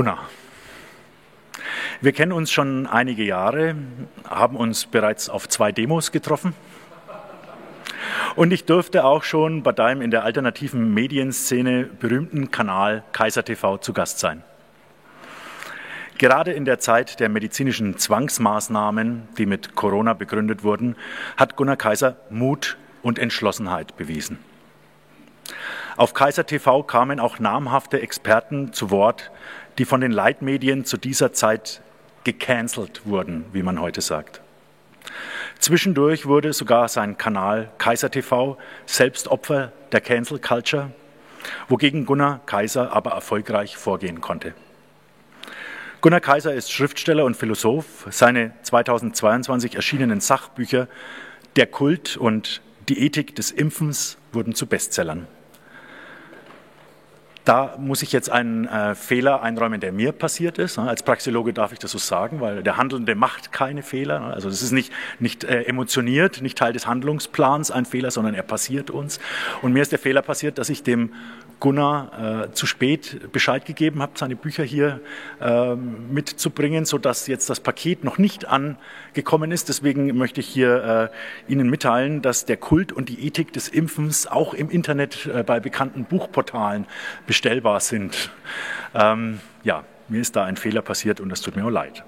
Gunnar. Wir kennen uns schon einige Jahre, haben uns bereits auf zwei Demos getroffen. Und ich durfte auch schon bei deinem in der alternativen Medienszene berühmten Kanal Kaiser TV zu Gast sein. Gerade in der Zeit der medizinischen Zwangsmaßnahmen, die mit Corona begründet wurden, hat Gunnar Kaiser Mut und Entschlossenheit bewiesen. Auf Kaiser TV kamen auch namhafte Experten zu Wort, die von den Leitmedien zu dieser Zeit gecancelt wurden, wie man heute sagt. Zwischendurch wurde sogar sein Kanal Kaiser TV selbst Opfer der Cancel Culture, wogegen Gunnar Kaiser aber erfolgreich vorgehen konnte. Gunnar Kaiser ist Schriftsteller und Philosoph. Seine 2022 erschienenen Sachbücher Der Kult und die Ethik des Impfens wurden zu Bestsellern. Da muss ich jetzt einen äh, Fehler einräumen, der mir passiert ist. Als Praxeologe darf ich das so sagen, weil der Handelnde macht keine Fehler. Also das ist nicht, nicht äh, emotioniert, nicht Teil des Handlungsplans ein Fehler, sondern er passiert uns. Und mir ist der Fehler passiert, dass ich dem Gunnar äh, zu spät Bescheid gegeben habe, seine Bücher hier äh, mitzubringen, sodass jetzt das Paket noch nicht angekommen ist. Deswegen möchte ich hier äh, Ihnen mitteilen, dass der Kult und die Ethik des Impfens auch im Internet äh, bei bekannten Buchportalen bestellbar sind. Ähm, ja, mir ist da ein Fehler passiert und das tut mir auch leid.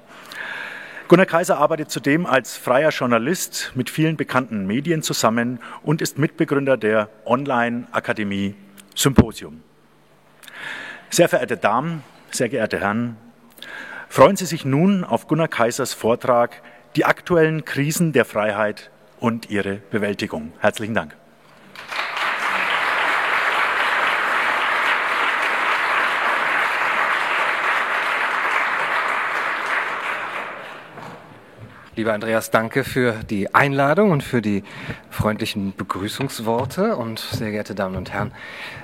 Gunnar Kaiser arbeitet zudem als freier Journalist mit vielen bekannten Medien zusammen und ist Mitbegründer der Online-Akademie Symposium. Sehr verehrte Damen, sehr geehrte Herren, freuen Sie sich nun auf Gunnar Kaisers Vortrag Die aktuellen Krisen der Freiheit und ihre Bewältigung. Herzlichen Dank. Lieber Andreas, danke für die Einladung und für die freundlichen Begrüßungsworte. Und sehr geehrte Damen und Herren,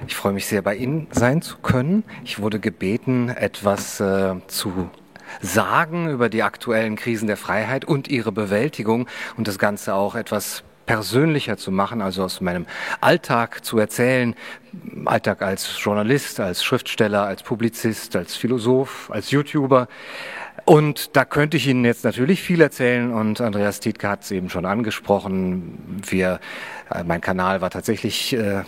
ich freue mich sehr, bei Ihnen sein zu können. Ich wurde gebeten, etwas äh, zu sagen über die aktuellen Krisen der Freiheit und ihre Bewältigung und das Ganze auch etwas persönlicher zu machen, also aus meinem Alltag zu erzählen, Alltag als Journalist, als Schriftsteller, als Publizist, als Philosoph, als YouTuber. Und da könnte ich Ihnen jetzt natürlich viel erzählen und Andreas Tietke hat es eben schon angesprochen. Wir, mein Kanal war tatsächlich äh,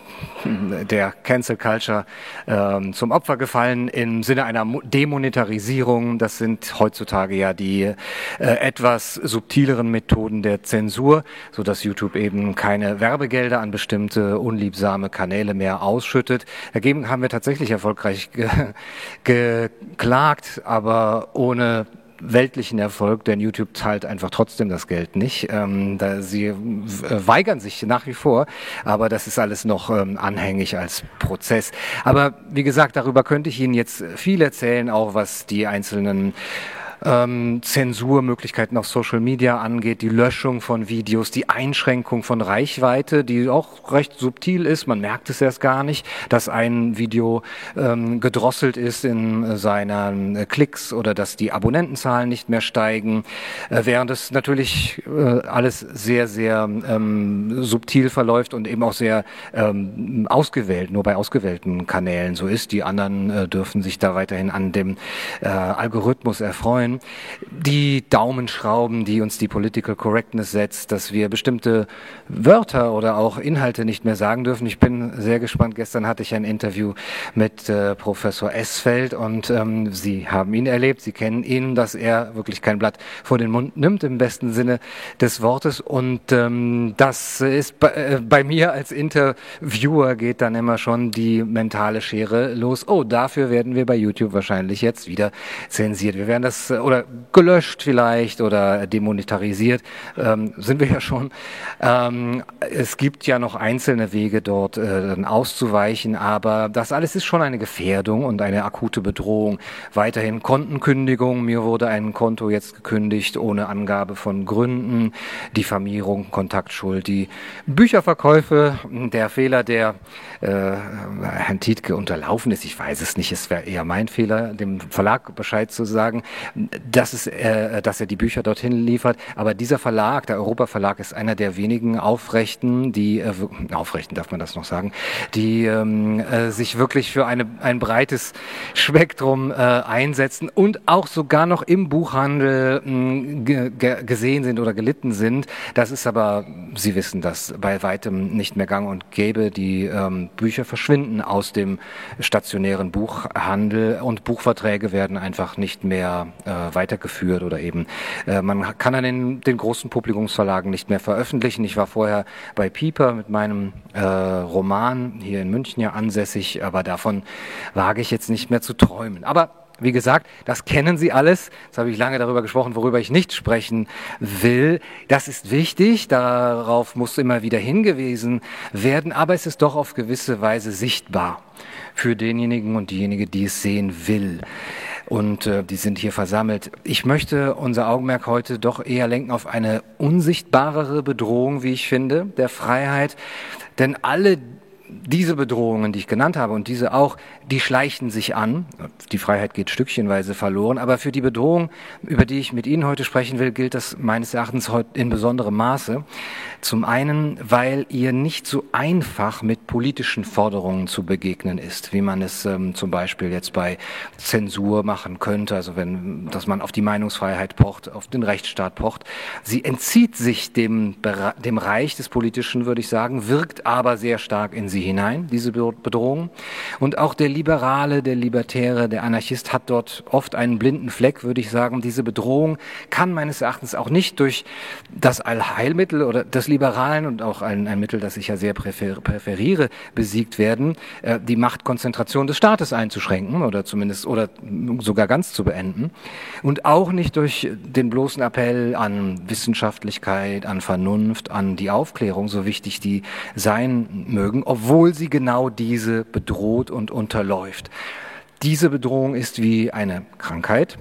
der Cancel Culture äh, zum Opfer gefallen im Sinne einer Demonetarisierung. Das sind heutzutage ja die äh, etwas subtileren Methoden der Zensur, so dass YouTube eben keine Werbegelder an bestimmte unliebsame Kanäle mehr ausschüttet. Dagegen haben wir tatsächlich erfolgreich ge geklagt, aber ohne weltlichen Erfolg, denn YouTube zahlt einfach trotzdem das Geld nicht. Ähm, da sie äh, weigern sich nach wie vor, aber das ist alles noch ähm, anhängig als Prozess. Aber wie gesagt, darüber könnte ich Ihnen jetzt viel erzählen, auch was die einzelnen ähm, Zensurmöglichkeiten auf Social Media angeht, die Löschung von Videos, die Einschränkung von Reichweite, die auch recht subtil ist. Man merkt es erst gar nicht, dass ein Video ähm, gedrosselt ist in seinen äh, Klicks oder dass die Abonnentenzahlen nicht mehr steigen, äh, während es natürlich äh, alles sehr, sehr ähm, subtil verläuft und eben auch sehr ähm, ausgewählt, nur bei ausgewählten Kanälen so ist. Die anderen äh, dürfen sich da weiterhin an dem äh, Algorithmus erfreuen sein. Die Daumenschrauben, die uns die Political Correctness setzt, dass wir bestimmte Wörter oder auch Inhalte nicht mehr sagen dürfen. Ich bin sehr gespannt. Gestern hatte ich ein Interview mit äh, Professor Esfeld und ähm, Sie haben ihn erlebt. Sie kennen ihn, dass er wirklich kein Blatt vor den Mund nimmt im besten Sinne des Wortes. Und ähm, das ist bei, äh, bei mir als Interviewer geht dann immer schon die mentale Schere los. Oh, dafür werden wir bei YouTube wahrscheinlich jetzt wieder zensiert. Wir werden das äh, oder gelöscht vielleicht oder demonetarisiert, ähm, sind wir ja schon. Ähm, es gibt ja noch einzelne Wege dort äh, auszuweichen, aber das alles ist schon eine Gefährdung und eine akute Bedrohung. Weiterhin Kontenkündigung. Mir wurde ein Konto jetzt gekündigt ohne Angabe von Gründen, Diffamierung, Kontaktschuld, die Bücherverkäufe, der Fehler, der äh, Herrn Tietke unterlaufen ist. Ich weiß es nicht, es wäre eher mein Fehler, dem Verlag Bescheid zu sagen dass, es, äh, dass er die Bücher dorthin liefert. Aber dieser Verlag, der Europa Verlag, ist einer der wenigen Aufrechten, die, äh, Aufrechten darf man das noch sagen, die ähm, äh, sich wirklich für eine, ein breites Spektrum äh, einsetzen und auch sogar noch im Buchhandel äh, gesehen sind oder gelitten sind. Das ist aber, Sie wissen das, bei weitem nicht mehr gang und gäbe. Die ähm, Bücher verschwinden aus dem stationären Buchhandel und Buchverträge werden einfach nicht mehr äh, weitergeführt oder eben äh, man kann an den, den großen Publikumsverlagen nicht mehr veröffentlichen. Ich war vorher bei Pieper mit meinem äh, Roman hier in München ja ansässig, aber davon wage ich jetzt nicht mehr zu träumen. Aber wie gesagt, das kennen Sie alles. Jetzt habe ich lange darüber gesprochen, worüber ich nicht sprechen will. Das ist wichtig, darauf muss immer wieder hingewiesen werden, aber es ist doch auf gewisse Weise sichtbar für denjenigen und diejenige, die es sehen will. Und äh, die sind hier versammelt. Ich möchte unser Augenmerk heute doch eher lenken auf eine unsichtbarere Bedrohung, wie ich finde, der Freiheit. Denn alle diese Bedrohungen, die ich genannt habe und diese auch, die schleichen sich an. Die Freiheit geht stückchenweise verloren. Aber für die Bedrohung, über die ich mit Ihnen heute sprechen will, gilt das meines Erachtens heute in besonderem Maße. Zum einen, weil ihr nicht so einfach mit politischen Forderungen zu begegnen ist, wie man es ähm, zum Beispiel jetzt bei Zensur machen könnte, also wenn, dass man auf die Meinungsfreiheit pocht, auf den Rechtsstaat pocht. Sie entzieht sich dem, dem Reich des Politischen, würde ich sagen, wirkt aber sehr stark in sie hinein, diese Bedrohung. Und auch der Liberale, der Libertäre, der Anarchist hat dort oft einen blinden Fleck, würde ich sagen. Diese Bedrohung kann meines Erachtens auch nicht durch das Allheilmittel oder das Liberalen und auch ein, ein Mittel, das ich ja sehr präfer präferiere, besiegt werden, äh, die Machtkonzentration des Staates einzuschränken oder zumindest oder sogar ganz zu beenden. Und auch nicht durch den bloßen Appell an Wissenschaftlichkeit, an Vernunft, an die Aufklärung, so wichtig die sein mögen, obwohl sie genau diese bedroht und unterläuft. Diese Bedrohung ist wie eine Krankheit,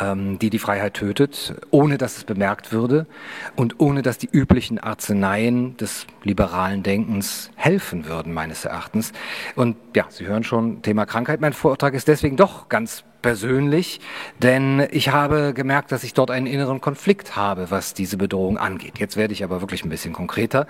ähm, die die Freiheit tötet, ohne dass es bemerkt würde und ohne dass die üblichen Arzneien des liberalen Denkens helfen würden, meines Erachtens. Und ja, Sie hören schon, Thema Krankheit. Mein Vortrag ist deswegen doch ganz persönlich, denn ich habe gemerkt, dass ich dort einen inneren Konflikt habe, was diese Bedrohung angeht. Jetzt werde ich aber wirklich ein bisschen konkreter.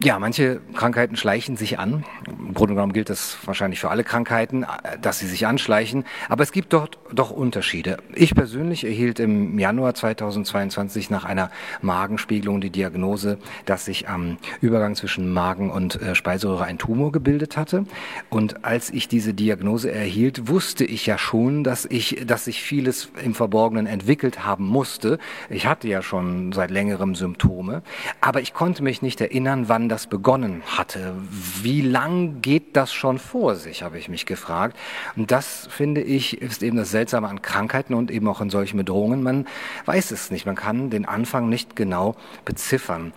Ja, manche Krankheiten schleichen sich an. Im Grunde genommen gilt das wahrscheinlich für alle Krankheiten, dass sie sich anschleichen. Aber es gibt dort doch Unterschiede. Ich persönlich erhielt im Januar 2022 nach einer Magenspiegelung die Diagnose, dass sich am Übergang zwischen Magen und äh, Speiseröhre ein Tumor gebildet hatte. Und als ich diese Diagnose erhielt, wusste ich ja schon, dass ich, dass sich vieles im Verborgenen entwickelt haben musste. Ich hatte ja schon seit längerem Symptome, aber ich konnte mich nicht erinnern, wann das begonnen hatte. Wie lang geht das schon vor sich, habe ich mich gefragt. Und das, finde ich, ist eben das Seltsame an Krankheiten und eben auch in solchen Bedrohungen. Man weiß es nicht, man kann den Anfang nicht genau beziffern.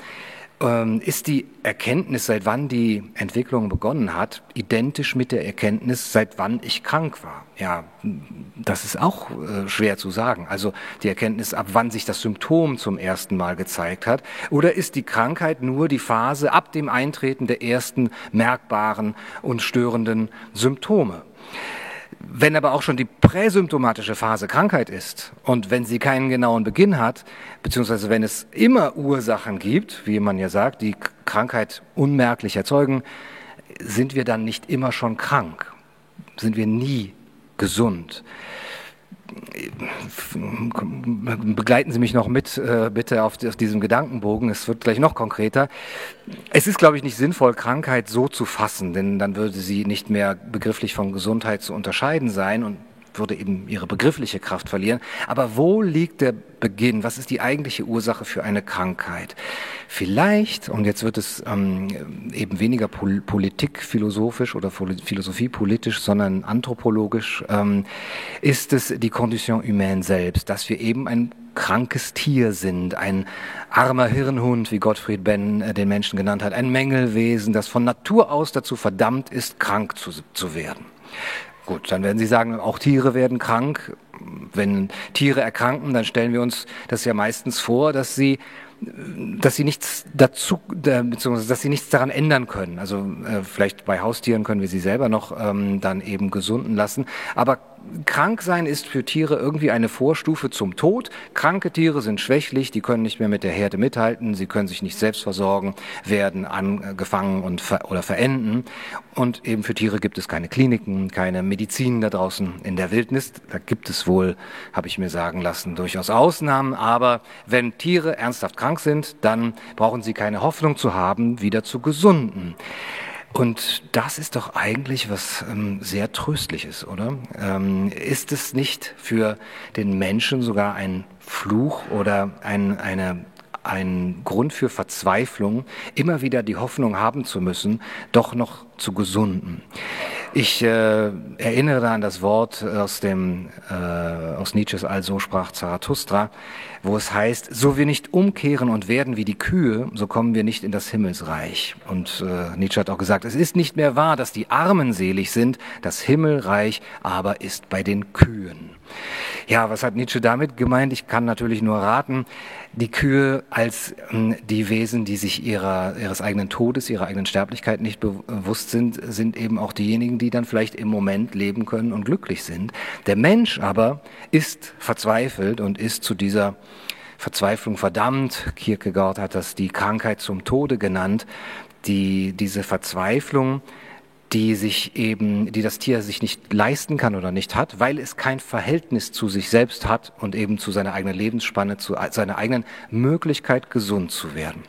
Ähm, ist die Erkenntnis, seit wann die Entwicklung begonnen hat, identisch mit der Erkenntnis, seit wann ich krank war? Ja, das ist auch äh, schwer zu sagen. Also die Erkenntnis, ab wann sich das Symptom zum ersten Mal gezeigt hat. Oder ist die Krankheit nur die Phase ab dem Eintreten der ersten merkbaren und störenden Symptome? Wenn aber auch schon die präsymptomatische Phase Krankheit ist und wenn sie keinen genauen Beginn hat, beziehungsweise wenn es immer Ursachen gibt, wie man ja sagt, die Krankheit unmerklich erzeugen, sind wir dann nicht immer schon krank? Sind wir nie gesund? Begleiten Sie mich noch mit, äh, bitte auf, auf, diesem Gedankenbogen. Es wird gleich noch konkreter. Es ist, glaube ich, nicht sinnvoll, Krankheit so zu fassen, denn dann würde sie nicht mehr begrifflich von Gesundheit zu unterscheiden sein und würde eben ihre begriffliche Kraft verlieren. Aber wo liegt der Beginn? Was ist die eigentliche Ursache für eine Krankheit? Vielleicht, und jetzt wird es ähm, eben weniger pol politikphilosophisch oder philosophiepolitisch, sondern anthropologisch, ähm, ist es die Condition humaine selbst, dass wir eben ein krankes Tier sind, ein armer Hirnhund, wie Gottfried Benn äh, den Menschen genannt hat, ein Mängelwesen, das von Natur aus dazu verdammt ist, krank zu, zu werden. Gut, dann werden Sie sagen, auch Tiere werden krank. Wenn Tiere erkranken, dann stellen wir uns das ja meistens vor, dass sie dass sie nichts dazu, beziehungsweise dass sie nichts daran ändern können. Also äh, vielleicht bei Haustieren können wir sie selber noch ähm, dann eben gesunden lassen. Aber krank sein ist für Tiere irgendwie eine Vorstufe zum Tod. Kranke Tiere sind schwächlich, die können nicht mehr mit der Herde mithalten, sie können sich nicht selbst versorgen, werden angefangen und ver oder verenden. Und eben für Tiere gibt es keine Kliniken, keine Medizin da draußen in der Wildnis. Da gibt es wohl, habe ich mir sagen lassen, durchaus Ausnahmen. Aber wenn Tiere ernsthaft krank sind, dann brauchen sie keine Hoffnung zu haben, wieder zu gesunden. Und das ist doch eigentlich was ähm, sehr Tröstliches, oder? Ähm, ist es nicht für den Menschen sogar ein Fluch oder ein, eine, ein Grund für Verzweiflung, immer wieder die Hoffnung haben zu müssen, doch noch zu gesunden? Ich äh, erinnere da an das Wort aus, dem, äh, aus Nietzsches Also sprach Zarathustra, wo es heißt, so wir nicht umkehren und werden wie die Kühe, so kommen wir nicht in das Himmelsreich. Und äh, Nietzsche hat auch gesagt, es ist nicht mehr wahr, dass die Armen selig sind, das Himmelreich aber ist bei den Kühen. Ja, was hat Nietzsche damit gemeint? Ich kann natürlich nur raten, die Kühe als äh, die Wesen, die sich ihrer, ihres eigenen Todes, ihrer eigenen Sterblichkeit nicht bewusst sind, sind eben auch diejenigen, die dann vielleicht im Moment leben können und glücklich sind. Der Mensch aber ist verzweifelt und ist zu dieser Verzweiflung verdammt. Kierkegaard hat das die Krankheit zum Tode genannt. Die, diese Verzweiflung die sich eben, die das Tier sich nicht leisten kann oder nicht hat, weil es kein Verhältnis zu sich selbst hat und eben zu seiner eigenen Lebensspanne, zu seiner eigenen Möglichkeit, gesund zu werden.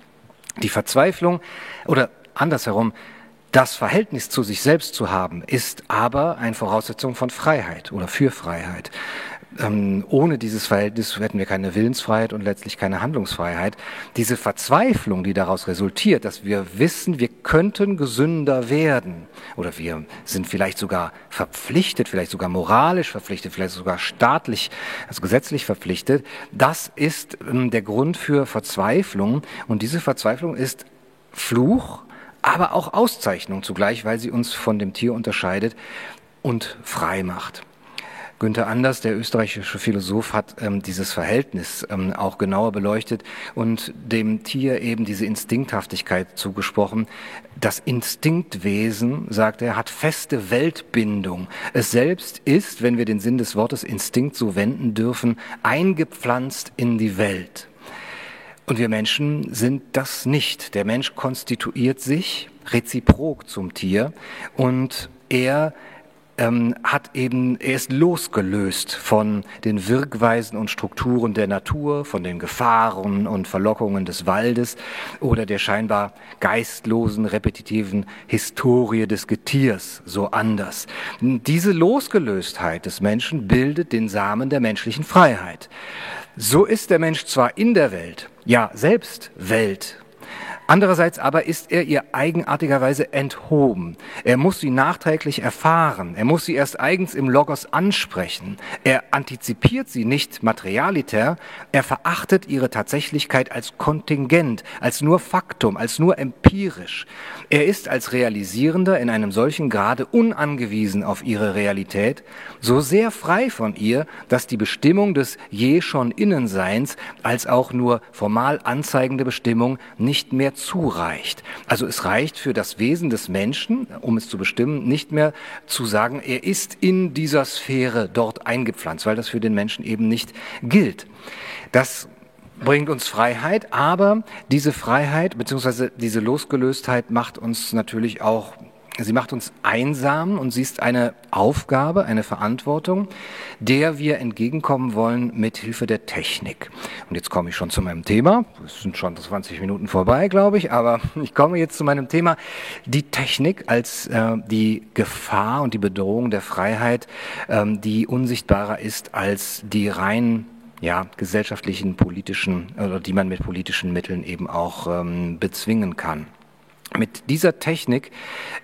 Die Verzweiflung oder andersherum, das Verhältnis zu sich selbst zu haben, ist aber eine Voraussetzung von Freiheit oder für Freiheit ähm, ohne dieses Verhältnis hätten wir keine Willensfreiheit und letztlich keine Handlungsfreiheit. Diese Verzweiflung, die daraus resultiert, dass wir wissen, wir könnten gesünder werden oder wir sind vielleicht sogar verpflichtet, vielleicht sogar moralisch verpflichtet, vielleicht sogar staatlich, also gesetzlich verpflichtet, das ist ähm, der Grund für Verzweiflung und diese Verzweiflung ist Fluch, aber auch Auszeichnung zugleich, weil sie uns von dem Tier unterscheidet und frei macht. Günther Anders, der österreichische Philosoph, hat ähm, dieses Verhältnis ähm, auch genauer beleuchtet und dem Tier eben diese Instinkthaftigkeit zugesprochen. Das Instinktwesen, sagt er, hat feste Weltbindung. Es selbst ist, wenn wir den Sinn des Wortes Instinkt so wenden dürfen, eingepflanzt in die Welt. Und wir Menschen sind das nicht. Der Mensch konstituiert sich reziprok zum Tier und er ähm, hat eben, er ist losgelöst von den Wirkweisen und Strukturen der Natur, von den Gefahren und Verlockungen des Waldes oder der scheinbar geistlosen, repetitiven Historie des Getiers so anders. Diese Losgelöstheit des Menschen bildet den Samen der menschlichen Freiheit. So ist der Mensch zwar in der Welt, ja selbst Welt, Andererseits aber ist er ihr eigenartigerweise enthoben. Er muss sie nachträglich erfahren. Er muss sie erst eigens im Logos ansprechen. Er antizipiert sie nicht materialiter. Er verachtet ihre Tatsächlichkeit als Kontingent, als nur Faktum, als nur empirisch. Er ist als Realisierender in einem solchen Grade unangewiesen auf ihre Realität, so sehr frei von ihr, dass die Bestimmung des je schon Innenseins als auch nur formal anzeigende Bestimmung nicht mehr zureicht. Also es reicht für das Wesen des Menschen, um es zu bestimmen, nicht mehr zu sagen, er ist in dieser Sphäre dort eingepflanzt, weil das für den Menschen eben nicht gilt. Das bringt uns Freiheit, aber diese Freiheit bzw. diese Losgelöstheit macht uns natürlich auch Sie macht uns einsam und sie ist eine Aufgabe, eine Verantwortung, der wir entgegenkommen wollen mit Hilfe der Technik. Und jetzt komme ich schon zu meinem Thema. Es sind schon 20 Minuten vorbei, glaube ich, aber ich komme jetzt zu meinem Thema. Die Technik als äh, die Gefahr und die Bedrohung der Freiheit, ähm, die unsichtbarer ist als die rein ja, gesellschaftlichen, politischen, oder die man mit politischen Mitteln eben auch ähm, bezwingen kann. Mit dieser Technik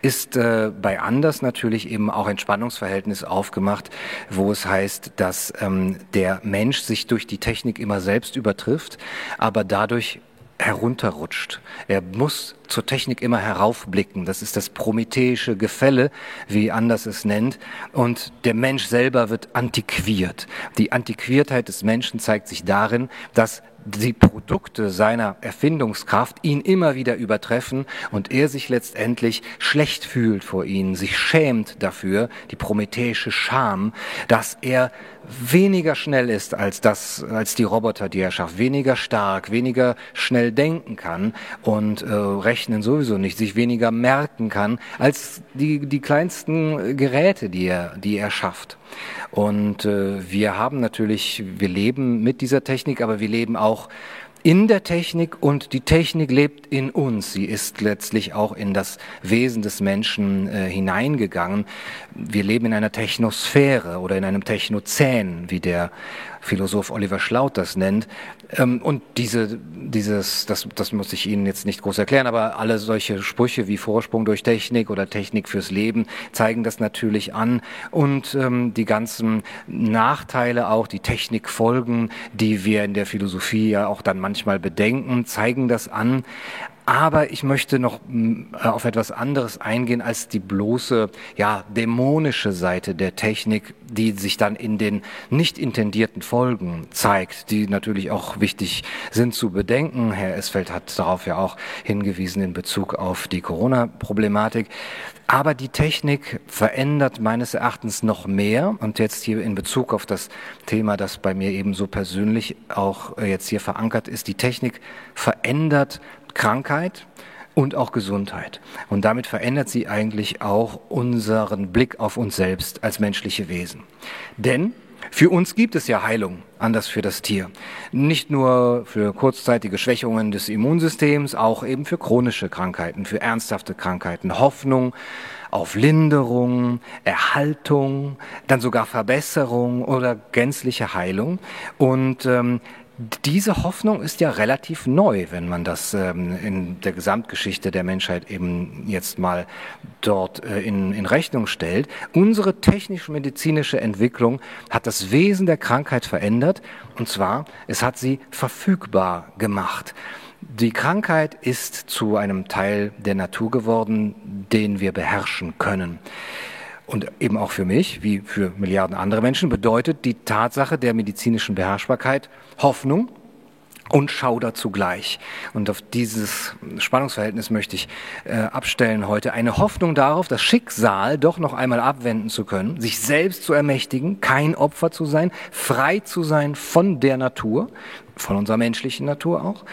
ist äh, bei Anders natürlich eben auch ein Spannungsverhältnis aufgemacht, wo es heißt, dass ähm, der Mensch sich durch die Technik immer selbst übertrifft, aber dadurch herunterrutscht. Er muss zur Technik immer heraufblicken. Das ist das prometheische Gefälle, wie Anders es nennt. Und der Mensch selber wird antiquiert. Die Antiquiertheit des Menschen zeigt sich darin, dass die Produkte seiner Erfindungskraft ihn immer wieder übertreffen und er sich letztendlich schlecht fühlt vor ihnen, sich schämt dafür, die prometheische Scham, dass er weniger schnell ist als das, als die Roboter, die er schafft, weniger stark, weniger schnell denken kann und äh, rechnen sowieso nicht, sich weniger merken kann als die, die kleinsten Geräte, die er, die er schafft. Und äh, wir haben natürlich, wir leben mit dieser Technik, aber wir leben auch in der Technik und die Technik lebt in uns. Sie ist letztlich auch in das Wesen des Menschen äh, hineingegangen. Wir leben in einer Technosphäre oder in einem Technozän, wie der Philosoph Oliver Schlaut das nennt. Ähm, und diese, dieses, das, das muss ich Ihnen jetzt nicht groß erklären, aber alle solche Sprüche wie Vorsprung durch Technik oder Technik fürs Leben zeigen das natürlich an. Und ähm, die ganzen Nachteile auch, die Technikfolgen, die wir in der Philosophie ja auch dann manchmal bedenken, zeigen das an. Aber ich möchte noch mm, äh, auf etwas anderes eingehen als die bloße, ja, dämonische Seite der Technik, die sich dann in den nicht intendierten Folgen zeigt, die natürlich auch wichtig sind zu bedenken. Herr Esfeld hat darauf ja auch hingewiesen in Bezug auf die Corona-Problematik. Aber die Technik verändert meines Erachtens noch mehr. Und jetzt hier in Bezug auf das Thema, das bei mir eben so persönlich auch äh, jetzt hier verankert ist, die Technik verändert Krankheit und auch Gesundheit. Und damit verändert sie eigentlich auch unseren Blick auf uns selbst als menschliche Wesen. Denn für uns gibt es ja Heilung, anders für das Tier. Nicht nur für kurzzeitige Schwächungen des Immunsystems, auch eben für chronische Krankheiten, für ernsthafte Krankheiten. Hoffnung auf Linderung, Erhaltung, dann sogar Verbesserung oder gänzliche Heilung. Und ähm, diese Hoffnung ist ja relativ neu, wenn man das ähm, in der Gesamtgeschichte der Menschheit eben jetzt mal dort äh, in, in Rechnung stellt. Unsere technisch-medizinische Entwicklung hat das Wesen der Krankheit verändert und zwar, es hat sie verfügbar gemacht. Die Krankheit ist zu einem Teil der Natur geworden, den wir beherrschen können. Und eben auch für mich, wie für Milliarden andere Menschen, bedeutet die Tatsache der medizinischen Beherrschbarkeit Hoffnung und Schauder zugleich. Und auf dieses Spannungsverhältnis möchte ich äh, abstellen heute. Eine Hoffnung darauf, das Schicksal doch noch einmal abwenden zu können, sich selbst zu ermächtigen, kein Opfer zu sein, frei zu sein von der Natur, von unserer menschlichen Natur auch.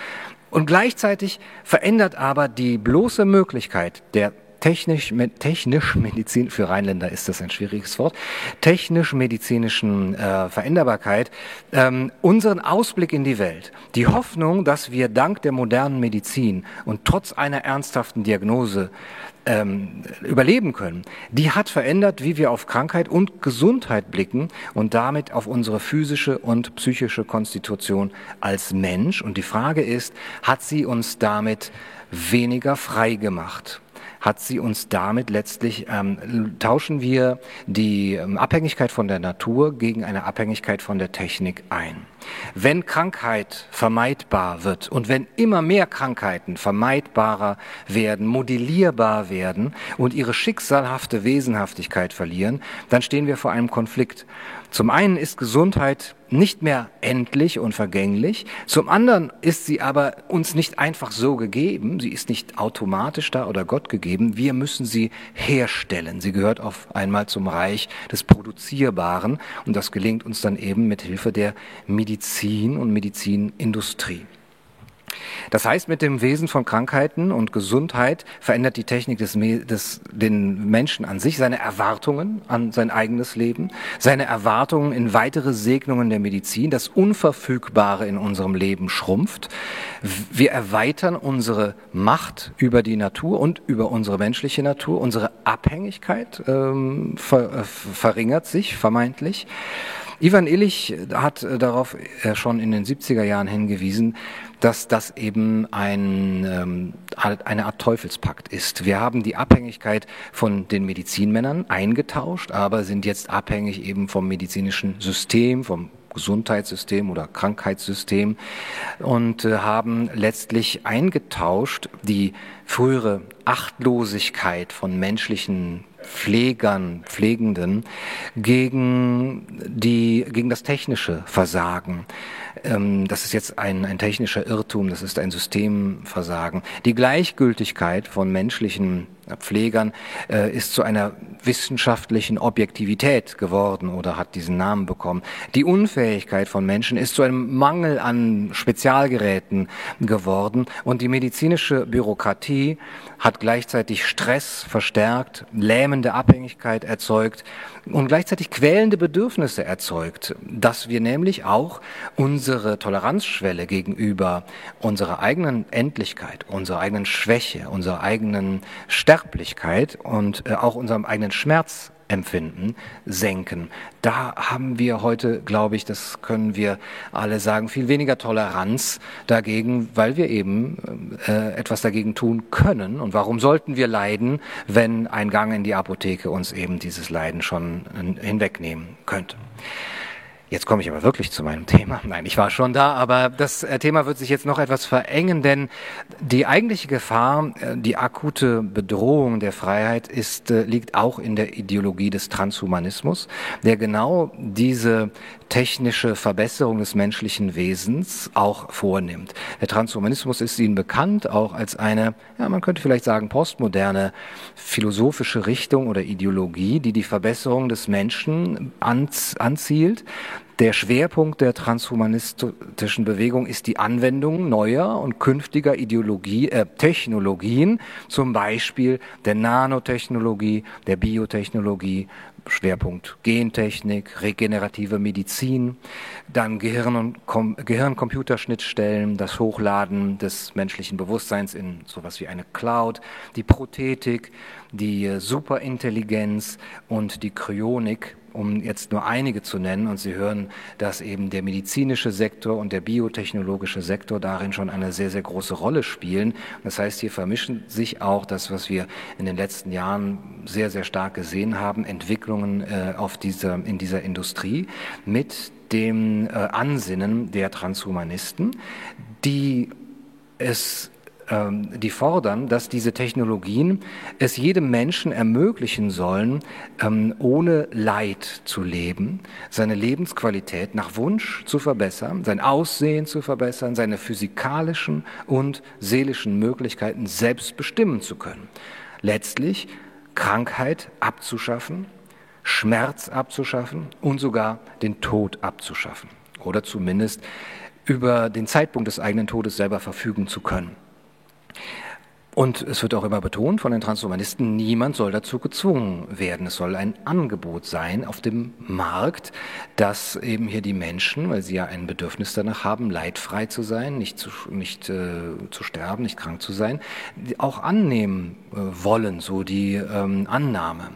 Und gleichzeitig verändert aber die bloße Möglichkeit der technisch, technisch Medizin, für Rheinländer ist das ein schwieriges Wort, technisch-medizinischen äh, Veränderbarkeit, ähm, unseren Ausblick in die Welt, die Hoffnung, dass wir dank der modernen Medizin und trotz einer ernsthaften Diagnose ähm, überleben können, die hat verändert, wie wir auf Krankheit und Gesundheit blicken und damit auf unsere physische und psychische Konstitution als Mensch. Und die Frage ist, hat sie uns damit weniger frei gemacht? Hat sie uns damit letztlich, ähm, tauschen wir die ähm, Abhängigkeit von der Natur gegen eine Abhängigkeit von der Technik ein. Wenn Krankheit vermeidbar wird und wenn immer mehr Krankheiten vermeidbarer werden, modellierbar werden und ihre schicksalhafte Wesenhaftigkeit verlieren, dann stehen wir vor einem Konflikt. Zum einen ist Gesundheit nicht mehr endlich und vergänglich, zum anderen ist sie aber uns nicht einfach so gegeben, sie ist nicht automatisch da oder Gott gegeben, wir müssen sie herstellen. Sie gehört auf einmal zum Reich des Produzierbaren und das gelingt uns dann eben mit Hilfe der Medizin und Medizinindustrie. Das heißt, mit dem Wesen von Krankheiten und Gesundheit verändert die Technik des, des, den Menschen an sich, seine Erwartungen an sein eigenes Leben, seine Erwartungen in weitere Segnungen der Medizin. Das Unverfügbare in unserem Leben schrumpft. Wir erweitern unsere Macht über die Natur und über unsere menschliche Natur. Unsere Abhängigkeit ähm, ver, äh, verringert sich vermeintlich. Ivan Illich hat äh, darauf äh, schon in den 70er Jahren hingewiesen, dass das eben ein, ähm, eine Art Teufelspakt ist. Wir haben die Abhängigkeit von den Medizinmännern eingetauscht, aber sind jetzt abhängig eben vom medizinischen System, vom Gesundheitssystem oder Krankheitssystem und äh, haben letztlich eingetauscht die frühere Achtlosigkeit von menschlichen Pflegern, Pflegenden gegen, die, gegen das technische Versagen. Ähm, das ist jetzt ein, ein technischer Irrtum, das ist ein Systemversagen. Die Gleichgültigkeit von menschlichen Pflegern äh, ist zu einer wissenschaftlichen Objektivität geworden oder hat diesen Namen bekommen. Die Unfähigkeit von Menschen ist zu einem Mangel an Spezialgeräten geworden und die medizinische Bürokratie hat gleichzeitig Stress verstärkt, lähmende Abhängigkeit erzeugt und gleichzeitig quälende Bedürfnisse erzeugt, dass wir nämlich auch unsere Toleranzschwelle gegenüber unserer eigenen Endlichkeit, unserer eigenen Schwäche, unserer eigenen Sterblichkeit und äh, auch unserem eigenen Schmerz Empfinden senken. Da haben wir heute, glaube ich, das können wir alle sagen, viel weniger Toleranz dagegen, weil wir eben äh, etwas dagegen tun können. Und warum sollten wir leiden, wenn ein Gang in die Apotheke uns eben dieses Leiden schon hinwegnehmen könnte? Jetzt komme ich aber wirklich zu meinem Thema. Nein, ich war schon da, aber das äh, Thema wird sich jetzt noch etwas verengen, denn die eigentliche Gefahr, äh, die akute Bedrohung der Freiheit ist, äh, liegt auch in der Ideologie des Transhumanismus, der genau diese technische Verbesserung des menschlichen Wesens auch vornimmt. Der Transhumanismus ist Ihnen bekannt, auch als eine, ja, man könnte vielleicht sagen, postmoderne philosophische Richtung oder Ideologie, die die Verbesserung des Menschen anzielt. Der Schwerpunkt der transhumanistischen Bewegung ist die Anwendung neuer und künftiger Ideologie, äh, Technologien, zum Beispiel der Nanotechnologie, der Biotechnologie, Schwerpunkt Gentechnik, regenerative Medizin, dann Gehirn- und Kom Gehirn-Computerschnittstellen, das Hochladen des menschlichen Bewusstseins in sowas wie eine Cloud, die Prothetik, die Superintelligenz und die Kryonik um jetzt nur einige zu nennen. Und Sie hören, dass eben der medizinische Sektor und der biotechnologische Sektor darin schon eine sehr, sehr große Rolle spielen. Das heißt, hier vermischen sich auch das, was wir in den letzten Jahren sehr, sehr stark gesehen haben, Entwicklungen äh, auf dieser, in dieser Industrie mit dem äh, Ansinnen der Transhumanisten, die es die fordern, dass diese Technologien es jedem Menschen ermöglichen sollen, ähm, ohne Leid zu leben, seine Lebensqualität nach Wunsch zu verbessern, sein Aussehen zu verbessern, seine physikalischen und seelischen Möglichkeiten selbst bestimmen zu können. Letztlich Krankheit abzuschaffen, Schmerz abzuschaffen und sogar den Tod abzuschaffen oder zumindest über den Zeitpunkt des eigenen Todes selber verfügen zu können. Und es wird auch immer betont von den Transhumanisten, niemand soll dazu gezwungen werden. Es soll ein Angebot sein auf dem Markt, dass eben hier die Menschen, weil sie ja ein Bedürfnis danach haben, leidfrei zu sein, nicht zu, nicht, äh, zu sterben, nicht krank zu sein, auch annehmen äh, wollen, so die ähm, Annahme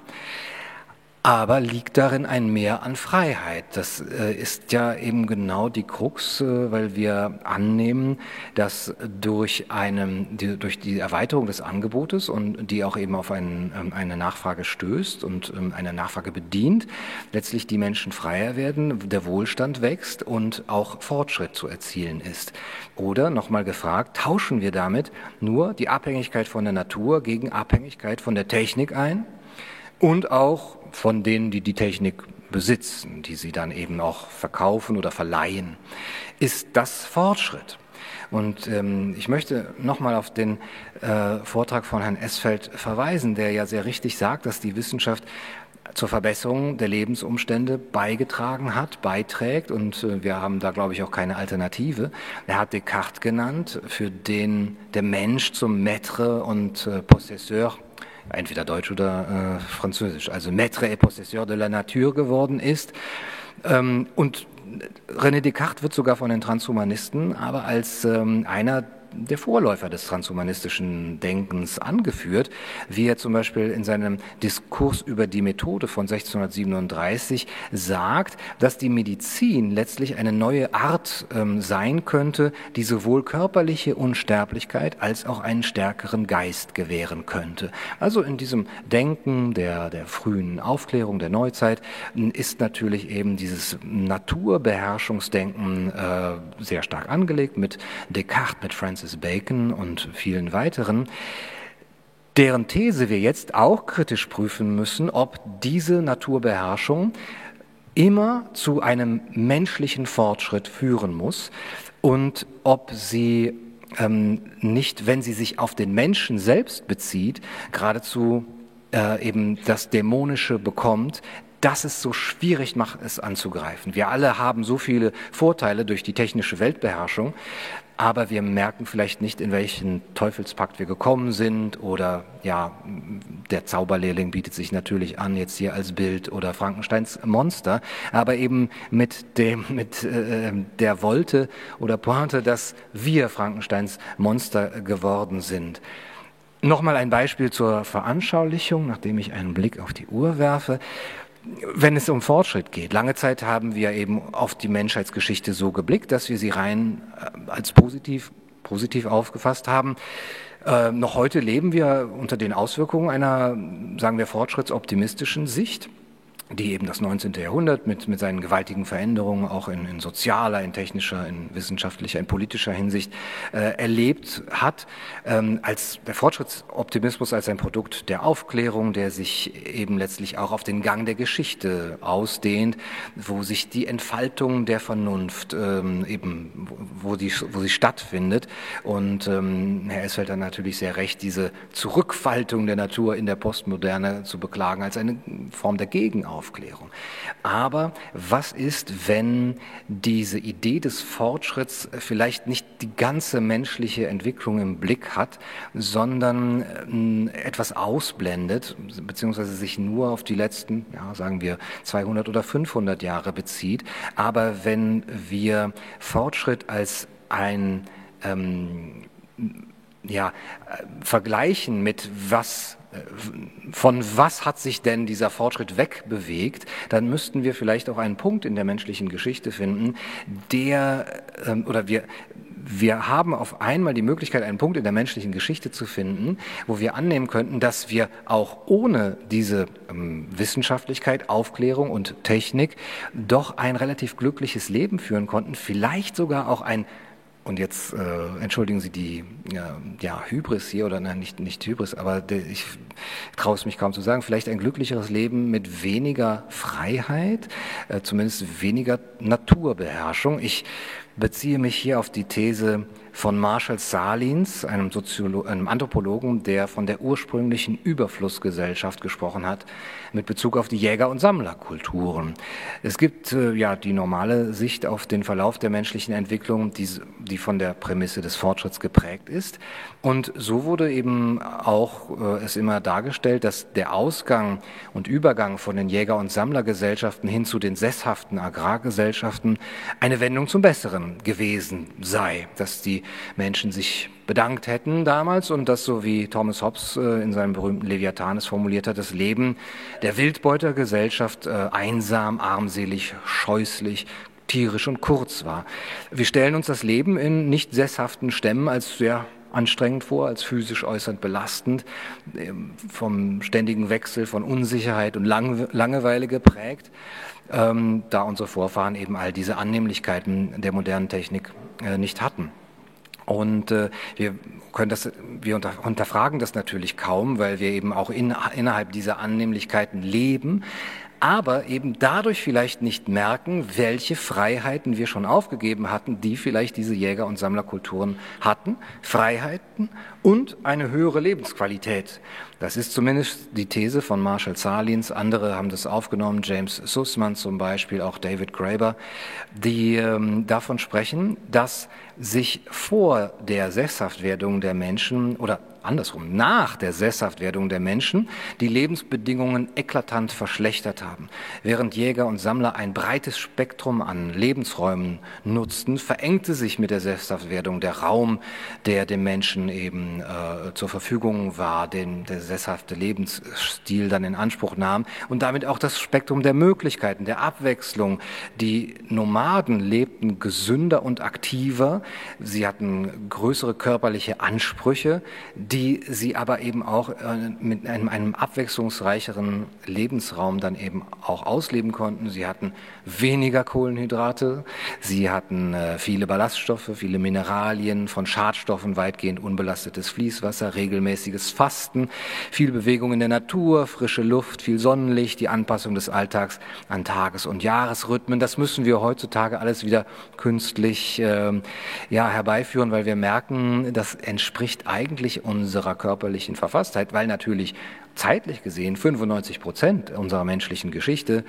aber liegt darin ein Mehr an Freiheit. Das äh, ist ja eben genau die Krux, äh, weil wir annehmen, dass durch, eine, die, durch die Erweiterung des Angebotes und die auch eben auf einen, ähm, eine Nachfrage stößt und ähm, eine Nachfrage bedient, letztlich die Menschen freier werden, der Wohlstand wächst und auch Fortschritt zu erzielen ist. Oder nochmal gefragt, tauschen wir damit nur die Abhängigkeit von der Natur gegen Abhängigkeit von der Technik ein? Und auch von denen, die die Technik besitzen, die sie dann eben auch verkaufen oder verleihen, ist das Fortschritt. Und ähm, ich möchte nochmal auf den äh, Vortrag von Herrn Esfeld verweisen, der ja sehr richtig sagt, dass die Wissenschaft zur Verbesserung der Lebensumstände beigetragen hat, beiträgt und äh, wir haben da, glaube ich, auch keine Alternative. Er hat Descartes genannt, für den der Mensch zum Maître und äh, Possesseur entweder Deutsch oder äh, Französisch, also Maître et Possesseur de la Nature geworden ist. Ähm, und René Descartes wird sogar von den Transhumanisten aber als ähm, einer der Vorläufer des transhumanistischen Denkens angeführt, wie er zum Beispiel in seinem Diskurs über die Methode von 1637 sagt, dass die Medizin letztlich eine neue Art ähm, sein könnte, die sowohl körperliche Unsterblichkeit als auch einen stärkeren Geist gewähren könnte. Also in diesem Denken der, der frühen Aufklärung, der Neuzeit, ist natürlich eben dieses Naturbeherrschungsdenken äh, sehr stark angelegt mit Descartes, mit Francis Bacon und vielen weiteren deren These wir jetzt auch kritisch prüfen müssen, ob diese Naturbeherrschung immer zu einem menschlichen Fortschritt führen muss und ob sie ähm, nicht, wenn sie sich auf den Menschen selbst bezieht, geradezu äh, eben das Dämonische bekommt, dass es so schwierig macht, es anzugreifen. Wir alle haben so viele Vorteile durch die technische Weltbeherrschung, aber wir merken vielleicht nicht, in welchen Teufelspakt wir gekommen sind oder ja, der Zauberlehrling bietet sich natürlich an, jetzt hier als Bild oder Frankensteins Monster, aber eben mit dem, mit äh, der Wolte oder Pointe, dass wir Frankensteins Monster geworden sind. Nochmal ein Beispiel zur Veranschaulichung, nachdem ich einen Blick auf die Uhr werfe wenn es um Fortschritt geht. Lange Zeit haben wir eben auf die Menschheitsgeschichte so geblickt, dass wir sie rein äh, als positiv, positiv aufgefasst haben. Äh, noch heute leben wir unter den Auswirkungen einer, sagen wir, fortschrittsoptimistischen Sicht die eben das 19. Jahrhundert mit, mit seinen gewaltigen Veränderungen auch in, in sozialer, in technischer, in wissenschaftlicher, in politischer Hinsicht äh, erlebt hat, ähm, als der Fortschrittsoptimismus als ein Produkt der Aufklärung, der sich eben letztlich auch auf den Gang der Geschichte ausdehnt, wo sich die Entfaltung der Vernunft ähm, eben, wo, die, wo sie stattfindet. Und ähm, Herr Esfeld hat natürlich sehr recht, diese Zurückfaltung der Natur in der Postmoderne zu beklagen als eine Form der Gegenaufklärung. Aufklärung. Aber was ist, wenn diese Idee des Fortschritts vielleicht nicht die ganze menschliche Entwicklung im Blick hat, sondern äh, etwas ausblendet, beziehungsweise sich nur auf die letzten, ja, sagen wir 200 oder 500 Jahre bezieht. Aber wenn wir Fortschritt als ein ähm, ja, äh, vergleichen mit was von was hat sich denn dieser Fortschritt wegbewegt, dann müssten wir vielleicht auch einen Punkt in der menschlichen Geschichte finden, der, ähm, oder wir, wir haben auf einmal die Möglichkeit, einen Punkt in der menschlichen Geschichte zu finden, wo wir annehmen könnten, dass wir auch ohne diese ähm, Wissenschaftlichkeit, Aufklärung und Technik doch ein relativ glückliches Leben führen konnten, vielleicht sogar auch ein und jetzt äh, entschuldigen Sie die ja, ja, Hybris hier, oder nein, nicht, nicht Hybris, aber der, ich traue es mich kaum zu sagen, vielleicht ein glücklicheres Leben mit weniger Freiheit, äh, zumindest weniger Naturbeherrschung. Ich beziehe mich hier auf die These von Marshall Salins, einem, Soziolo einem Anthropologen, der von der ursprünglichen Überflussgesellschaft gesprochen hat, mit Bezug auf die Jäger- und Sammlerkulturen. Es gibt äh, ja die normale Sicht auf den Verlauf der menschlichen Entwicklung, die, die von der Prämisse des Fortschritts geprägt ist. Und so wurde eben auch äh, es immer dargestellt, dass der Ausgang und Übergang von den Jäger- und Sammlergesellschaften hin zu den sesshaften Agrargesellschaften eine Wendung zum Besseren gewesen sei, dass die Menschen sich bedankt hätten damals und dass, so wie Thomas Hobbes äh, in seinem berühmten Leviathan es formuliert hat, das Leben der Wildbeutergesellschaft äh, einsam, armselig, scheußlich, tierisch und kurz war. Wir stellen uns das Leben in nicht sesshaften Stämmen als sehr anstrengend vor, als physisch äußernd belastend, ähm, vom ständigen Wechsel von Unsicherheit und Langeweile geprägt, ähm, da unsere Vorfahren eben all diese Annehmlichkeiten der modernen Technik äh, nicht hatten. Und äh, wir können das, wir unter, unterfragen das natürlich kaum, weil wir eben auch in, innerhalb dieser Annehmlichkeiten leben, aber eben dadurch vielleicht nicht merken, welche Freiheiten wir schon aufgegeben hatten, die vielleicht diese Jäger- und Sammlerkulturen hatten. Freiheiten und eine höhere Lebensqualität. Das ist zumindest die These von Marshall Salins. Andere haben das aufgenommen, James Sussman zum Beispiel, auch David Graeber, die ähm, davon sprechen, dass sich vor der Sesshaftwerdung der Menschen oder andersrum, nach der Sesshaftwerdung der Menschen die Lebensbedingungen eklatant verschlechtert haben. Während Jäger und Sammler ein breites Spektrum an Lebensräumen nutzten, verengte sich mit der Sesshaftwerdung der Raum, der dem Menschen eben äh, zur Verfügung war, den der sesshafte Lebensstil dann in Anspruch nahm und damit auch das Spektrum der Möglichkeiten, der Abwechslung. Die Nomaden lebten gesünder und aktiver, sie hatten größere körperliche Ansprüche, die sie aber eben auch äh, mit einem, einem abwechslungsreicheren Lebensraum dann eben auch ausleben konnten. Sie hatten weniger Kohlenhydrate, sie hatten äh, viele Ballaststoffe, viele Mineralien, von Schadstoffen weitgehend unbelastetes Fließwasser, regelmäßiges Fasten, viel Bewegung in der Natur, frische Luft, viel Sonnenlicht, die Anpassung des Alltags an Tages- und Jahresrhythmen. Das müssen wir heutzutage alles wieder künstlich äh, ja, herbeiführen, weil wir merken, das entspricht eigentlich unserer körperlichen Verfasstheit, weil natürlich zeitlich gesehen 95 Prozent unserer menschlichen Geschichte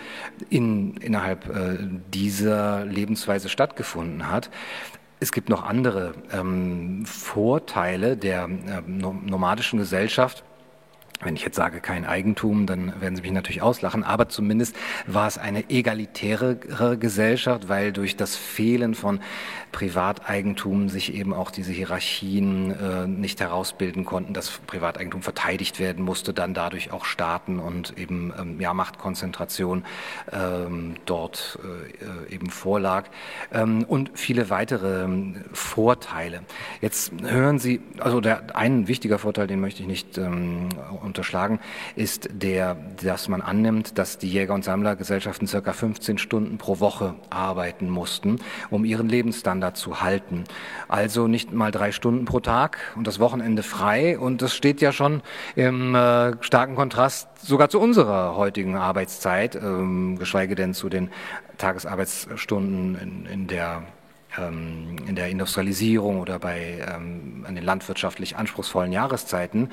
in, innerhalb äh, dieser Lebensweise stattgefunden hat. Es gibt noch andere ähm, Vorteile der äh, nomadischen Gesellschaft. Wenn ich jetzt sage kein Eigentum, dann werden Sie mich natürlich auslachen, aber zumindest war es eine egalitäre Gesellschaft, weil durch das Fehlen von Privateigentum sich eben auch diese Hierarchien äh, nicht herausbilden konnten, dass Privateigentum verteidigt werden musste, dann dadurch auch Staaten und eben ähm, ja, Machtkonzentration ähm, dort äh, eben vorlag ähm, und viele weitere ähm, Vorteile. Jetzt hören Sie, also der, ein wichtiger Vorteil, den möchte ich nicht ähm, unterschlagen, ist der, dass man annimmt, dass die Jäger- und Sammlergesellschaften circa 15 Stunden pro Woche arbeiten mussten, um ihren Lebensstandard Standard zu halten. Also nicht mal drei Stunden pro Tag und das Wochenende frei. Und das steht ja schon im äh, starken Kontrast sogar zu unserer heutigen Arbeitszeit, ähm, geschweige denn zu den Tagesarbeitsstunden in, in der ähm, in der Industrialisierung oder bei ähm, an den landwirtschaftlich anspruchsvollen Jahreszeiten.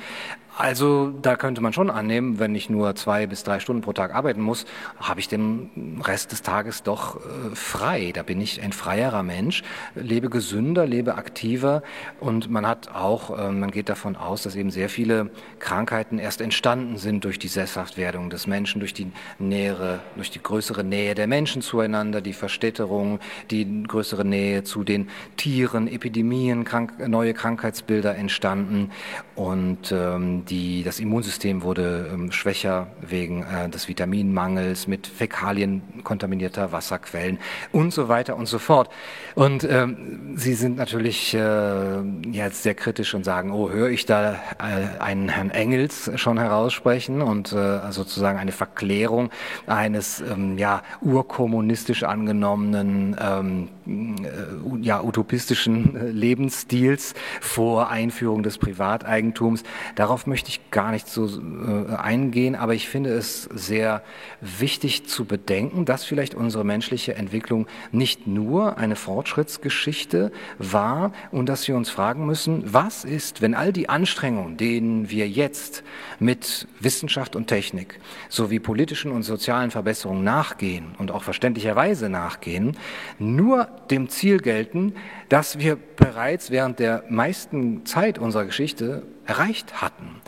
Also da könnte man schon annehmen, wenn ich nur zwei bis drei Stunden pro Tag arbeiten muss, habe ich den Rest des Tages doch äh, frei. Da bin ich ein freierer Mensch, lebe gesünder, lebe aktiver und man hat auch, äh, man geht davon aus, dass eben sehr viele Krankheiten erst entstanden sind durch die Sesshaftwerdung des Menschen, durch die nähere, durch die größere Nähe der Menschen zueinander, die Verstädterung, die größere Nähe zu den Tieren, Epidemien, krank, neue Krankheitsbilder entstanden und ähm, die, das Immunsystem wurde ähm, schwächer wegen äh, des Vitaminmangels mit Fäkalien kontaminierter Wasserquellen und so weiter und so fort. Und ähm, Sie sind natürlich äh, jetzt sehr kritisch und sagen, oh, höre ich da äh, einen Herrn Engels schon heraussprechen und äh, sozusagen eine Verklärung eines ähm, ja, urkommunistisch angenommenen ähm, äh, ja, utopistischen äh, Lebensstils vor Einführung des Privateigentums. Darauf möchte möchte ich gar nicht so äh, eingehen, aber ich finde es sehr wichtig zu bedenken, dass vielleicht unsere menschliche Entwicklung nicht nur eine Fortschrittsgeschichte war und dass wir uns fragen müssen, was ist, wenn all die Anstrengungen, denen wir jetzt mit Wissenschaft und Technik sowie politischen und sozialen Verbesserungen nachgehen und auch verständlicherweise nachgehen, nur dem Ziel gelten, dass wir bereits während der meisten Zeit unserer Geschichte erreicht hatten.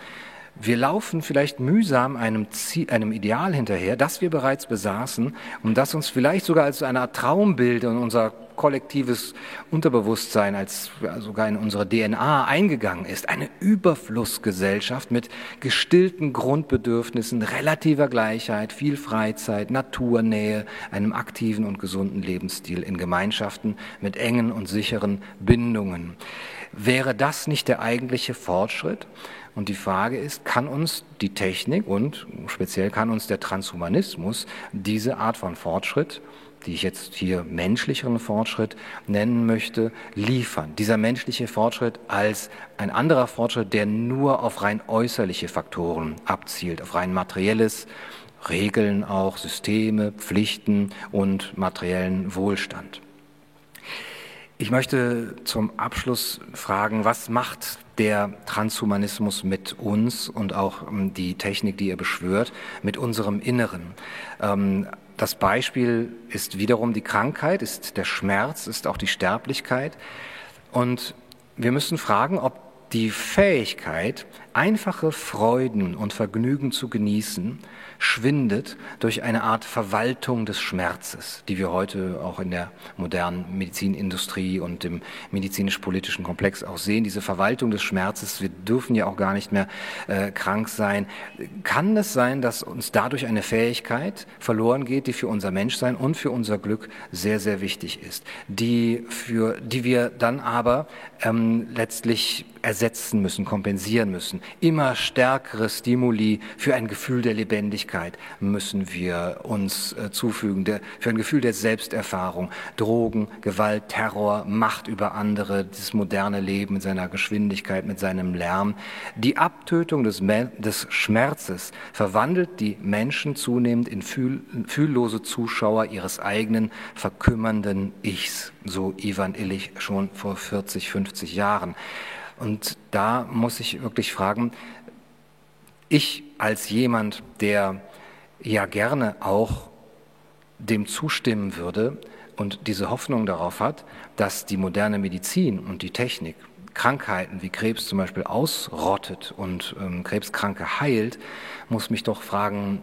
Wir laufen vielleicht mühsam einem, Ziel, einem Ideal hinterher, das wir bereits besaßen und das uns vielleicht sogar als eine Art Traumbild in unser kollektives Unterbewusstsein, als sogar in unsere DNA eingegangen ist. Eine Überflussgesellschaft mit gestillten Grundbedürfnissen, relativer Gleichheit, viel Freizeit, Naturnähe, einem aktiven und gesunden Lebensstil in Gemeinschaften mit engen und sicheren Bindungen. Wäre das nicht der eigentliche Fortschritt? Und die Frage ist, kann uns die Technik und speziell kann uns der Transhumanismus diese Art von Fortschritt, die ich jetzt hier menschlicheren Fortschritt nennen möchte, liefern? Dieser menschliche Fortschritt als ein anderer Fortschritt, der nur auf rein äußerliche Faktoren abzielt, auf rein materielles, Regeln auch, Systeme, Pflichten und materiellen Wohlstand. Ich möchte zum Abschluss fragen, was macht der Transhumanismus mit uns und auch ähm, die Technik, die er beschwört, mit unserem Inneren? Ähm, das Beispiel ist wiederum die Krankheit, ist der Schmerz, ist auch die Sterblichkeit. Und wir müssen fragen, ob die Fähigkeit, einfache Freuden und Vergnügen zu genießen, schwindet durch eine Art Verwaltung des Schmerzes, die wir heute auch in der modernen Medizinindustrie und im medizinisch-politischen Komplex auch sehen. Diese Verwaltung des Schmerzes, wir dürfen ja auch gar nicht mehr äh, krank sein. Kann es sein, dass uns dadurch eine Fähigkeit verloren geht, die für unser Menschsein und für unser Glück sehr, sehr wichtig ist, die, für, die wir dann aber ähm, letztlich ersetzen müssen, kompensieren müssen. Immer stärkere Stimuli für ein Gefühl der Lebendigkeit müssen wir uns äh, zufügen, der, für ein Gefühl der Selbsterfahrung. Drogen, Gewalt, Terror, Macht über andere, das moderne Leben mit seiner Geschwindigkeit, mit seinem Lärm. Die Abtötung des, des Schmerzes verwandelt die Menschen zunehmend in fühl fühllose Zuschauer ihres eigenen verkümmernden Ichs, so Ivan Illich schon vor 40, 50 Jahren. Und da muss ich wirklich fragen, ich als jemand, der ja gerne auch dem zustimmen würde und diese Hoffnung darauf hat, dass die moderne Medizin und die Technik Krankheiten wie Krebs zum Beispiel ausrottet und ähm, Krebskranke heilt, muss mich doch fragen,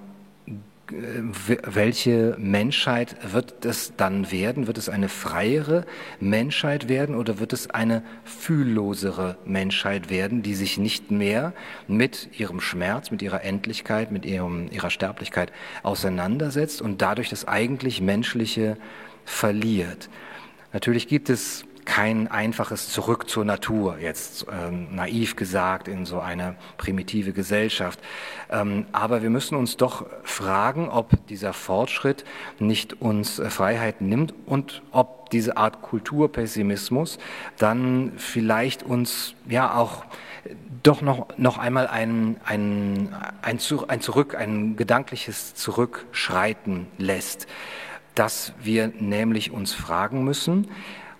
welche Menschheit wird es dann werden? Wird es eine freiere Menschheit werden oder wird es eine fühllosere Menschheit werden, die sich nicht mehr mit ihrem Schmerz, mit ihrer Endlichkeit, mit ihrem, ihrer Sterblichkeit auseinandersetzt und dadurch das eigentlich Menschliche verliert? Natürlich gibt es kein einfaches Zurück zur Natur, jetzt ähm, naiv gesagt, in so eine primitive Gesellschaft. Ähm, aber wir müssen uns doch fragen, ob dieser Fortschritt nicht uns äh, Freiheiten nimmt und ob diese Art Kulturpessimismus dann vielleicht uns ja auch doch noch, noch einmal ein, ein, ein, ein Zurück, ein gedankliches Zurückschreiten lässt, dass wir nämlich uns fragen müssen,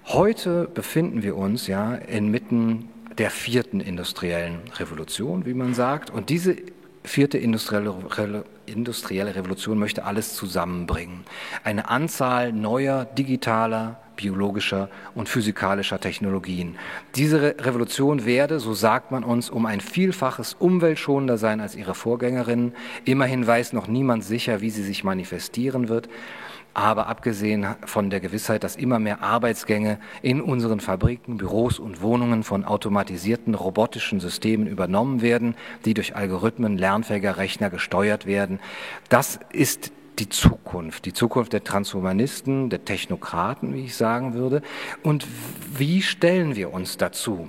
Heute befinden wir uns ja inmitten der vierten industriellen Revolution, wie man sagt. Und diese vierte industrielle, industrielle Revolution möchte alles zusammenbringen. Eine Anzahl neuer digitaler, biologischer und physikalischer Technologien. Diese Revolution werde, so sagt man uns, um ein Vielfaches umweltschonender sein als ihre Vorgängerinnen. Immerhin weiß noch niemand sicher, wie sie sich manifestieren wird. Aber abgesehen von der Gewissheit, dass immer mehr Arbeitsgänge in unseren Fabriken, Büros und Wohnungen von automatisierten robotischen Systemen übernommen werden, die durch Algorithmen lernfähiger Rechner gesteuert werden, das ist die Zukunft, die Zukunft der Transhumanisten, der Technokraten, wie ich sagen würde. Und wie stellen wir uns dazu?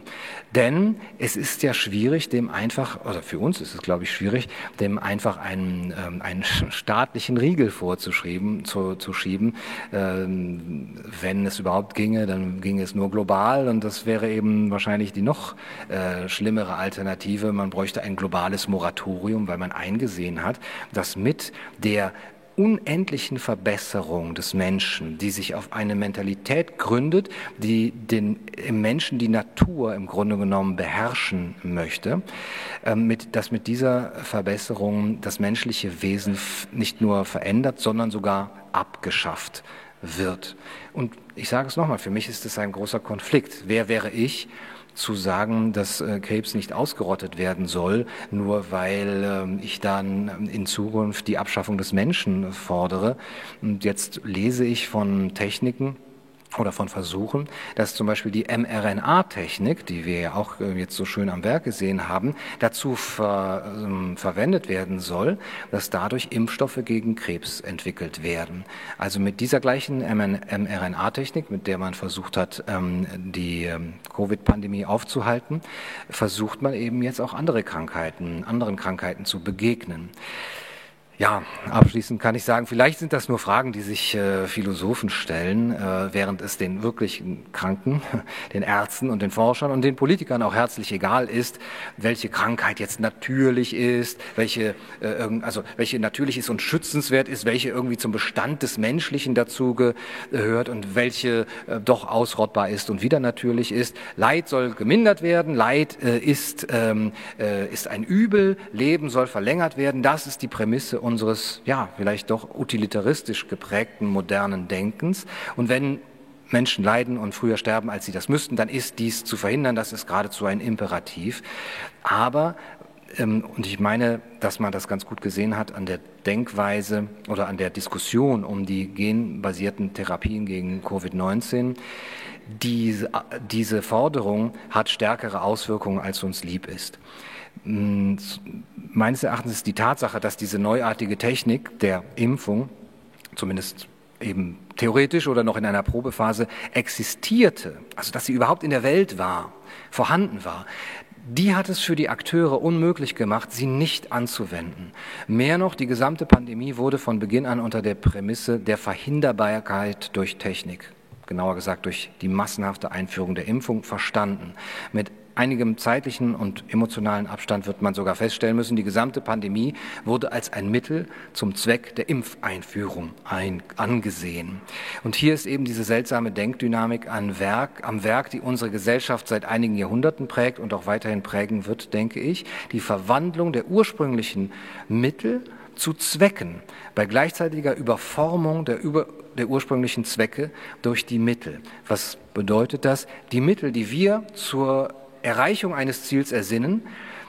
Denn es ist ja schwierig, dem einfach, oder für uns ist es, glaube ich, schwierig, dem einfach einen, ähm, einen staatlichen Riegel vorzuschreiben, zu, zu schieben. Ähm, wenn es überhaupt ginge, dann ginge es nur global und das wäre eben wahrscheinlich die noch äh, schlimmere Alternative. Man bräuchte ein globales Moratorium, weil man eingesehen hat, dass mit der unendlichen Verbesserung des Menschen, die sich auf eine Mentalität gründet, die den im Menschen die Natur im Grunde genommen beherrschen möchte, ähm, mit, dass mit dieser Verbesserung das menschliche Wesen nicht nur verändert, sondern sogar abgeschafft wird. Und ich sage es nochmal, für mich ist es ein großer Konflikt. Wer wäre ich? Zu sagen, dass äh, Krebs nicht ausgerottet werden soll, nur weil äh, ich dann in Zukunft die Abschaffung des Menschen fordere. Und jetzt lese ich von Techniken, oder von Versuchen, dass zum Beispiel die mRNA-Technik, die wir ja auch äh, jetzt so schön am Werk gesehen haben, dazu ver, ähm, verwendet werden soll, dass dadurch Impfstoffe gegen Krebs entwickelt werden. Also mit dieser gleichen mRNA-Technik, mit der man versucht hat, ähm, die ähm, Covid-Pandemie aufzuhalten, versucht man eben jetzt auch andere Krankheiten, anderen Krankheiten zu begegnen. Ja, abschließend kann ich sagen, vielleicht sind das nur Fragen, die sich äh, Philosophen stellen, äh, während es den wirklichen Kranken, den Ärzten und den Forschern und den Politikern auch herzlich egal ist, welche Krankheit jetzt natürlich ist, welche, äh, also welche natürlich ist und schützenswert ist, welche irgendwie zum Bestand des Menschlichen dazu gehört und welche äh, doch ausrottbar ist und wieder natürlich ist. Leid soll gemindert werden, Leid äh, ist, ähm, äh, ist ein Übel, Leben soll verlängert werden. Das ist die Prämisse unseres, ja, vielleicht doch utilitaristisch geprägten modernen Denkens. Und wenn Menschen leiden und früher sterben, als sie das müssten, dann ist dies zu verhindern. Das ist geradezu ein Imperativ. Aber ähm, und ich meine, dass man das ganz gut gesehen hat an der Denkweise oder an der Diskussion um die genbasierten Therapien gegen Covid-19. Diese, diese Forderung hat stärkere Auswirkungen, als uns lieb ist. Hm, meines Erachtens ist die Tatsache, dass diese neuartige Technik der Impfung, zumindest eben theoretisch oder noch in einer Probephase existierte, also dass sie überhaupt in der Welt war, vorhanden war, die hat es für die Akteure unmöglich gemacht, sie nicht anzuwenden. Mehr noch, die gesamte Pandemie wurde von Beginn an unter der Prämisse der Verhinderbarkeit durch Technik, genauer gesagt durch die massenhafte Einführung der Impfung, verstanden. Mit einigem zeitlichen und emotionalen Abstand wird man sogar feststellen müssen, die gesamte Pandemie wurde als ein Mittel zum Zweck der Impfeinführung ein, angesehen. Und hier ist eben diese seltsame Denkdynamik an Werk, am Werk, die unsere Gesellschaft seit einigen Jahrhunderten prägt und auch weiterhin prägen wird, denke ich, die Verwandlung der ursprünglichen Mittel zu Zwecken bei gleichzeitiger Überformung der, über, der ursprünglichen Zwecke durch die Mittel. Was bedeutet das? Die Mittel, die wir zur Erreichung eines Ziels ersinnen,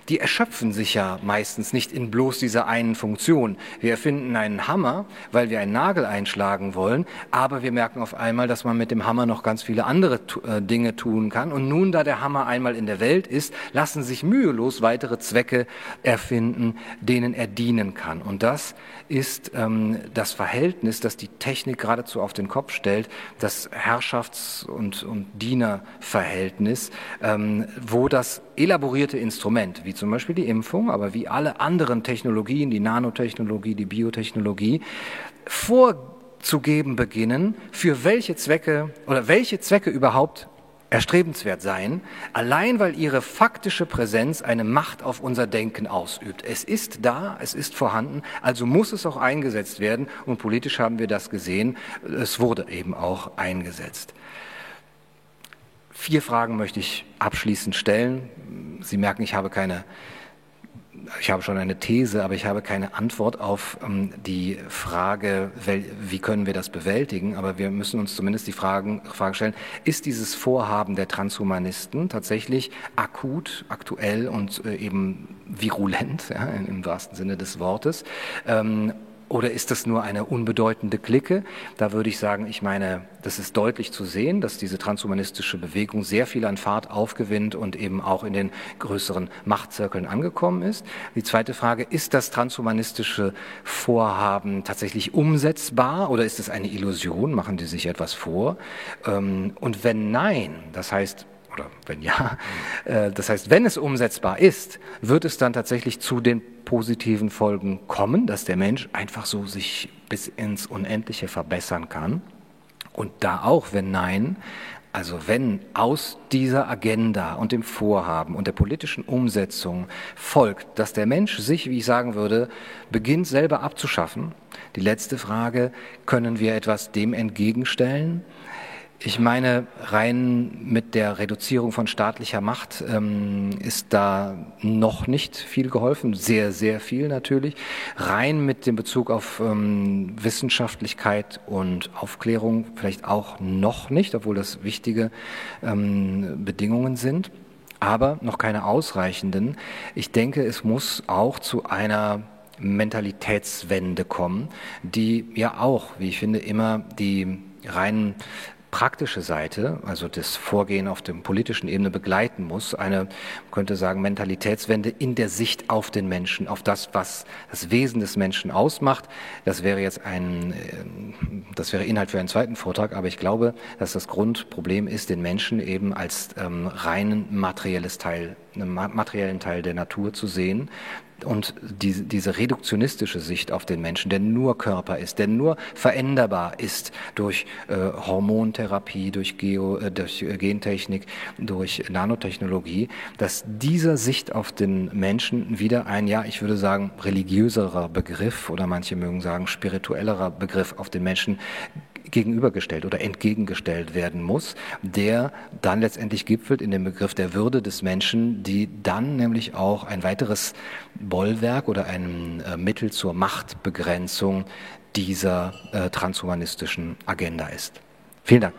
die erschöpfen sich ja meistens nicht in bloß dieser einen Funktion. Wir erfinden einen Hammer, weil wir einen Nagel einschlagen wollen, aber wir merken auf einmal, dass man mit dem Hammer noch ganz viele andere äh, Dinge tun kann. Und nun, da der Hammer einmal in der Welt ist, lassen sich mühelos weitere Zwecke erfinden, denen er dienen kann. Und das ist ähm, das Verhältnis, das die Technik geradezu auf den Kopf stellt, das Herrschafts- und, und Dienerverhältnis, ähm, wo das elaborierte Instrument, wie zum Beispiel die Impfung, aber wie alle anderen Technologien, die Nanotechnologie, die Biotechnologie, vorzugeben beginnen, für welche Zwecke oder welche Zwecke überhaupt erstrebenswert seien, allein weil ihre faktische Präsenz eine Macht auf unser Denken ausübt. Es ist da, es ist vorhanden, also muss es auch eingesetzt werden und politisch haben wir das gesehen, es wurde eben auch eingesetzt. Vier Fragen möchte ich abschließend stellen. Sie merken, ich habe keine, ich habe schon eine These, aber ich habe keine Antwort auf ähm, die Frage, wie können wir das bewältigen. Aber wir müssen uns zumindest die Fragen, Frage stellen, ist dieses Vorhaben der Transhumanisten tatsächlich akut, aktuell und äh, eben virulent, ja, im wahrsten Sinne des Wortes? Oder ist das nur eine unbedeutende Clique? Da würde ich sagen, ich meine, das ist deutlich zu sehen, dass diese transhumanistische Bewegung sehr viel an Fahrt aufgewinnt und eben auch in den größeren Machtzirkeln angekommen ist. Die zweite Frage, ist das transhumanistische Vorhaben tatsächlich umsetzbar oder ist es eine Illusion? Machen die sich etwas vor? Ähm, und wenn nein, das heißt, oder wenn ja, äh, das heißt, wenn es umsetzbar ist, wird es dann tatsächlich zu den positiven Folgen kommen, dass der Mensch einfach so sich bis ins Unendliche verbessern kann. Und da auch, wenn nein, also wenn aus dieser Agenda und dem Vorhaben und der politischen Umsetzung folgt, dass der Mensch sich, wie ich sagen würde, beginnt selber abzuschaffen, die letzte Frage, können wir etwas dem entgegenstellen? Ich meine, rein mit der Reduzierung von staatlicher Macht ähm, ist da noch nicht viel geholfen, sehr, sehr viel natürlich. Rein mit dem Bezug auf ähm, Wissenschaftlichkeit und Aufklärung vielleicht auch noch nicht, obwohl das wichtige ähm, Bedingungen sind, aber noch keine ausreichenden. Ich denke, es muss auch zu einer Mentalitätswende kommen, die ja auch, wie ich finde, immer die rein praktische Seite, also das Vorgehen auf der politischen Ebene begleiten muss, eine, man könnte sagen, Mentalitätswende in der Sicht auf den Menschen, auf das, was das Wesen des Menschen ausmacht. Das wäre jetzt ein, äh, das wäre Inhalt für einen zweiten Vortrag, aber ich glaube, dass das Grundproblem ist, den Menschen eben als ähm, reinen materielles Teil, einen materiellen Teil der Natur zu sehen, und die, diese reduktionistische Sicht auf den Menschen, der nur Körper ist, der nur veränderbar ist durch äh, Hormontherapie, durch, Geo, äh, durch äh, Gentechnik, durch Nanotechnologie, dass dieser Sicht auf den Menschen wieder ein, ja, ich würde sagen, religiöserer Begriff oder manche mögen sagen spirituellerer Begriff auf den Menschen gegenübergestellt oder entgegengestellt werden muss, der dann letztendlich gipfelt in dem Begriff der Würde des Menschen, die dann nämlich auch ein weiteres Bollwerk oder ein äh, Mittel zur Machtbegrenzung dieser äh, transhumanistischen Agenda ist. Vielen Dank.